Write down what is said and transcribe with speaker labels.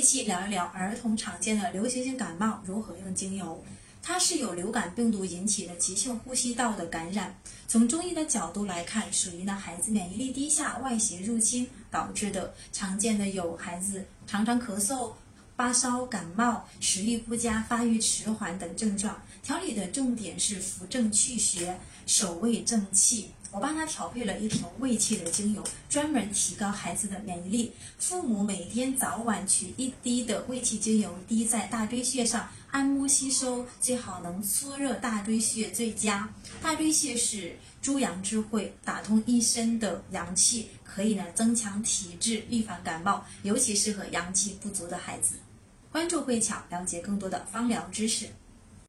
Speaker 1: 一期聊一聊儿童常见的流行性感冒如何用精油。它是由流感病毒引起的急性呼吸道的感染。从中医的角度来看，属于呢孩子免疫力低下、外邪入侵导致的。常见的有孩子常常咳嗽、发烧、感冒、食欲不佳、发育迟缓等症状。调理的重点是扶正祛邪、守胃正气。我帮他调配了一瓶胃气的精油，专门提高孩子的免疫力。父母每天早晚取一滴的胃气精油，滴在大椎穴上按摩吸收，最好能搓热大椎穴最佳。大椎穴是诸阳之会，打通一身的阳气，可以呢增强体质，预防感冒，尤其适合阳气不足的孩子。关注慧巧，了解更多的芳疗知识。